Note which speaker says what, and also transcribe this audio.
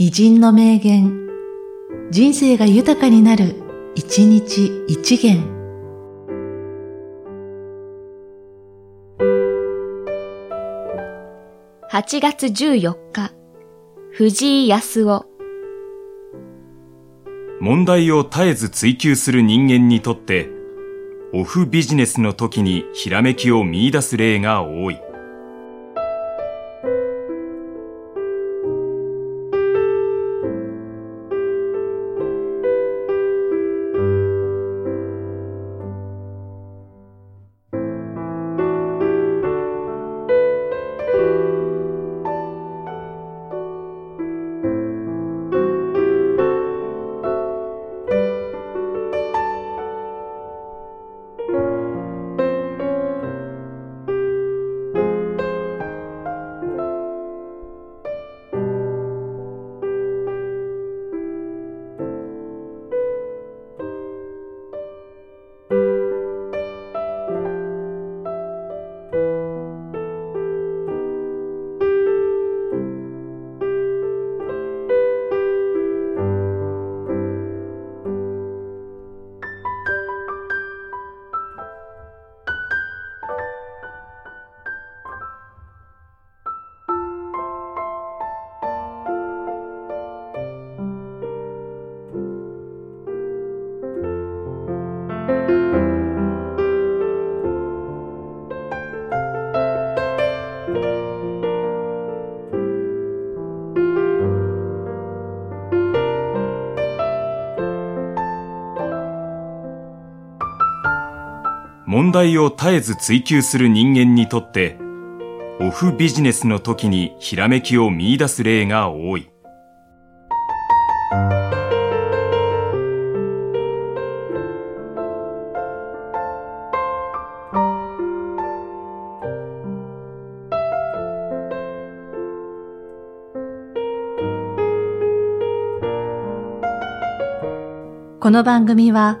Speaker 1: 偉人の名言、人生が豊かになる、一日一元。
Speaker 2: 8月14日、藤井康夫。
Speaker 3: 問題を絶えず追求する人間にとって、オフビジネスの時にひらめきを見出す例が多い。問題を絶えず追求する人間にとって、オフビジネスの時にひらめきを見出す例が多い。
Speaker 1: この番組は、